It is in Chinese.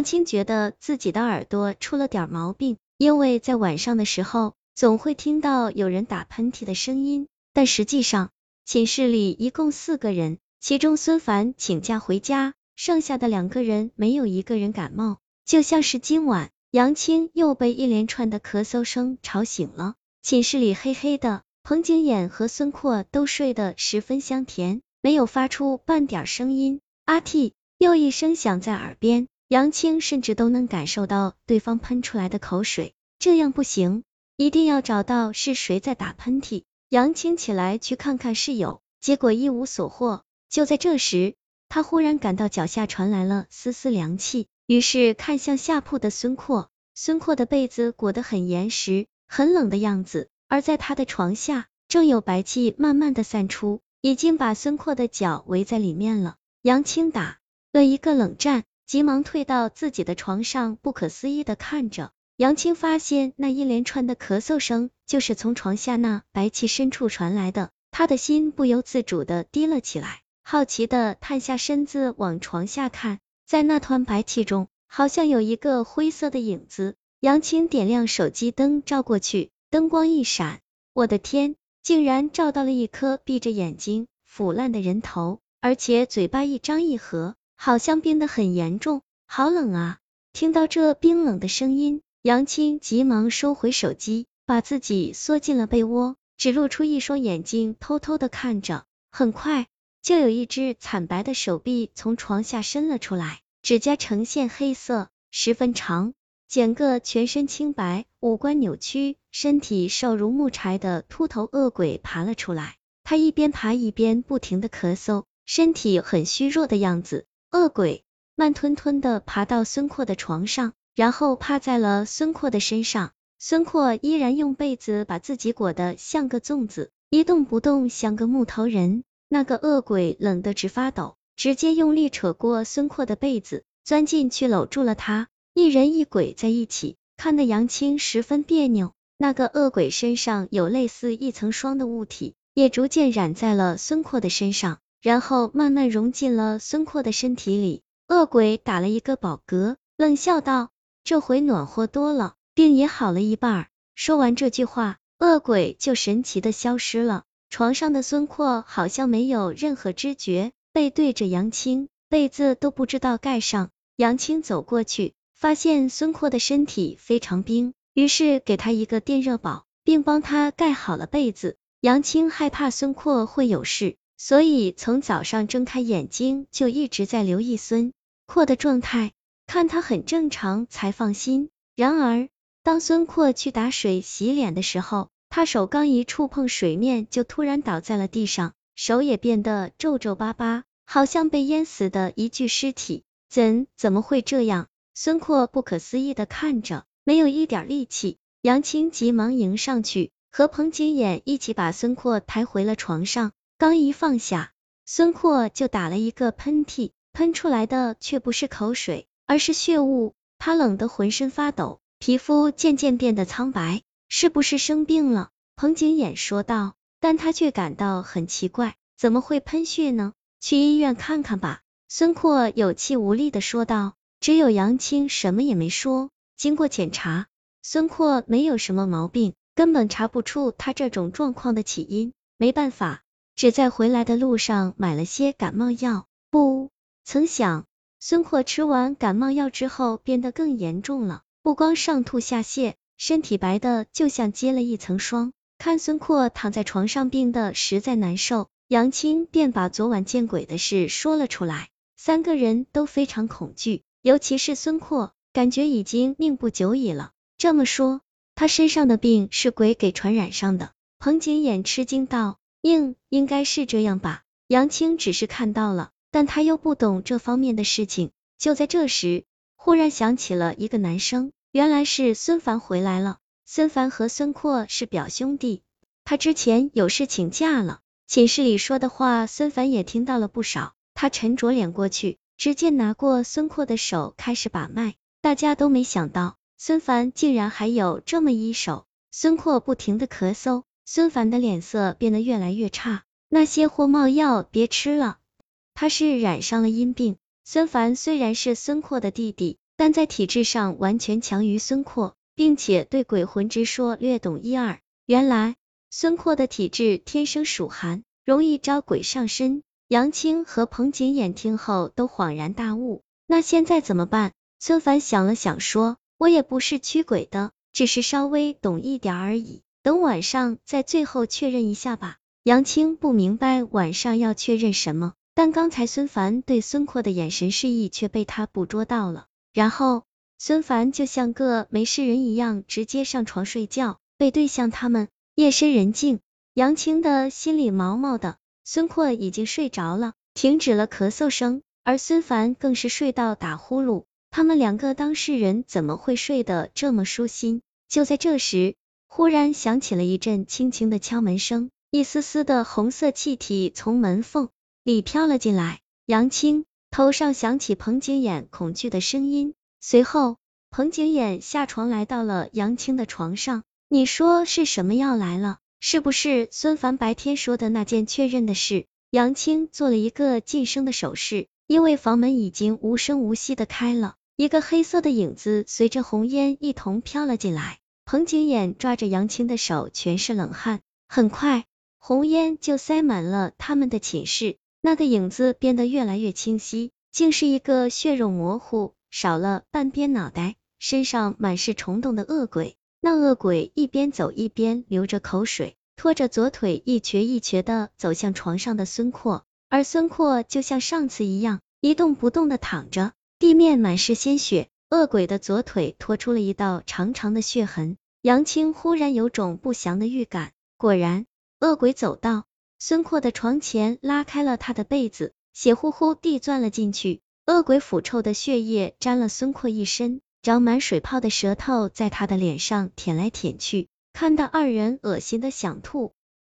杨青觉得自己的耳朵出了点毛病，因为在晚上的时候总会听到有人打喷嚏的声音，但实际上寝室里一共四个人，其中孙凡请假回家，剩下的两个人没有一个人感冒，就像是今晚杨青又被一连串的咳嗽声吵醒了。寝室里黑黑的，彭景衍和孙阔都睡得十分香甜，没有发出半点声音。阿嚏，又一声响在耳边。杨青甚至都能感受到对方喷出来的口水，这样不行，一定要找到是谁在打喷嚏。杨青起来去看看室友，结果一无所获。就在这时，他忽然感到脚下传来了丝丝凉气，于是看向下铺的孙阔，孙阔的被子裹得很严实，很冷的样子，而在他的床下，正有白气慢慢的散出，已经把孙阔的脚围在里面了。杨青打了一个冷战。急忙退到自己的床上，不可思议的看着杨青，发现那一连串的咳嗽声就是从床下那白气深处传来的，他的心不由自主的低了起来，好奇的探下身子往床下看，在那团白气中，好像有一个灰色的影子。杨青点亮手机灯照过去，灯光一闪，我的天，竟然照到了一颗闭着眼睛腐烂的人头，而且嘴巴一张一合。好像冰得很严重，好冷啊！听到这冰冷的声音，杨青急忙收回手机，把自己缩进了被窝，只露出一双眼睛，偷偷的看着。很快，就有一只惨白的手臂从床下伸了出来，指甲呈现黑色，十分长，整个全身清白，五官扭曲，身体瘦如木柴的秃头恶鬼爬了出来。他一边爬一边不停的咳嗽，身体很虚弱的样子。恶鬼慢吞吞的爬到孙阔的床上，然后趴在了孙阔的身上。孙阔依然用被子把自己裹得像个粽子，一动不动，像个木头人。那个恶鬼冷得直发抖，直接用力扯过孙阔的被子，钻进去搂住了他。一人一鬼在一起，看得杨青十分别扭。那个恶鬼身上有类似一层霜的物体，也逐渐染在了孙阔的身上。然后慢慢融进了孙阔的身体里。恶鬼打了一个饱嗝，冷笑道：“这回暖和多了，病也好了一半。”说完这句话，恶鬼就神奇的消失了。床上的孙阔好像没有任何知觉，背对着杨青，被子都不知道盖上。杨青走过去，发现孙阔的身体非常冰，于是给他一个电热宝，并帮他盖好了被子。杨青害怕孙阔会有事。所以从早上睁开眼睛就一直在留意孙阔的状态，看他很正常才放心。然而当孙阔去打水洗脸的时候，他手刚一触碰水面，就突然倒在了地上，手也变得皱皱巴巴，好像被淹死的一具尸体。怎怎么会这样？孙阔不可思议的看着，没有一点力气。杨青急忙迎上去，和彭景衍一起把孙阔抬回了床上。刚一放下，孙阔就打了一个喷嚏，喷出来的却不是口水，而是血雾。他冷得浑身发抖，皮肤渐渐变得苍白，是不是生病了？彭景衍说道。但他却感到很奇怪，怎么会喷血呢？去医院看看吧。孙阔有气无力的说道。只有杨青什么也没说。经过检查，孙阔没有什么毛病，根本查不出他这种状况的起因。没办法。只在回来的路上买了些感冒药，不曾想孙阔吃完感冒药之后变得更严重了，不光上吐下泻，身体白的就像结了一层霜。看孙阔躺在床上病的实在难受，杨青便把昨晚见鬼的事说了出来，三个人都非常恐惧，尤其是孙阔，感觉已经命不久矣了。这么说，他身上的病是鬼给传染上的？彭景衍吃惊道。应应该是这样吧，杨青只是看到了，但他又不懂这方面的事情。就在这时，忽然想起了一个男生，原来是孙凡回来了。孙凡和孙阔是表兄弟，他之前有事请假了。寝室里说的话，孙凡也听到了不少。他沉着脸过去，直接拿过孙阔的手开始把脉。大家都没想到，孙凡竟然还有这么一手。孙阔不停的咳嗽。孙凡的脸色变得越来越差，那些货冒药别吃了，他是染上了阴病。孙凡虽然是孙阔的弟弟，但在体质上完全强于孙阔，并且对鬼魂之说略懂一二。原来孙阔的体质天生属寒，容易招鬼上身。杨青和彭景衍听后都恍然大悟，那现在怎么办？孙凡想了想说，我也不是驱鬼的，只是稍微懂一点而已，等晚上再最后确认一下吧。杨青不明白晚上要确认什么，但刚才孙凡对孙阔的眼神示意却被他捕捉到了。然后孙凡就像个没事人一样，直接上床睡觉，背对向他们。夜深人静，杨青的心里毛毛的。孙阔已经睡着了，停止了咳嗽声，而孙凡更是睡到打呼噜。他们两个当事人怎么会睡得这么舒心？就在这时，忽然响起了一阵轻轻的敲门声，一丝丝的红色气体从门缝里飘了进来。杨青头上响起彭景衍恐惧的声音，随后彭景衍下床来到了杨青的床上。你说是什么要来了？是不是孙凡白天说的那件确认的事？杨青做了一个噤声的手势，因为房门已经无声无息的开了，一个黑色的影子随着红烟一同飘了进来。彭景衍抓着杨青的手，全是冷汗。很快，红烟就塞满了他们的寝室，那个影子变得越来越清晰，竟是一个血肉模糊、少了半边脑袋、身上满是虫洞的恶鬼。那恶鬼一边走一边流着口水，拖着左腿一瘸一瘸的走向床上的孙阔，而孙阔就像上次一样一动不动的躺着，地面满是鲜血，恶鬼的左腿拖出了一道长长的血痕。杨青忽然有种不祥的预感，果然，恶鬼走到孙阔的床前，拉开了他的被子，血乎乎地钻了进去，恶鬼腐臭的血液沾了孙阔一身。长满水泡的舌头在他的脸上舔来舔去，看得二人恶心的想吐。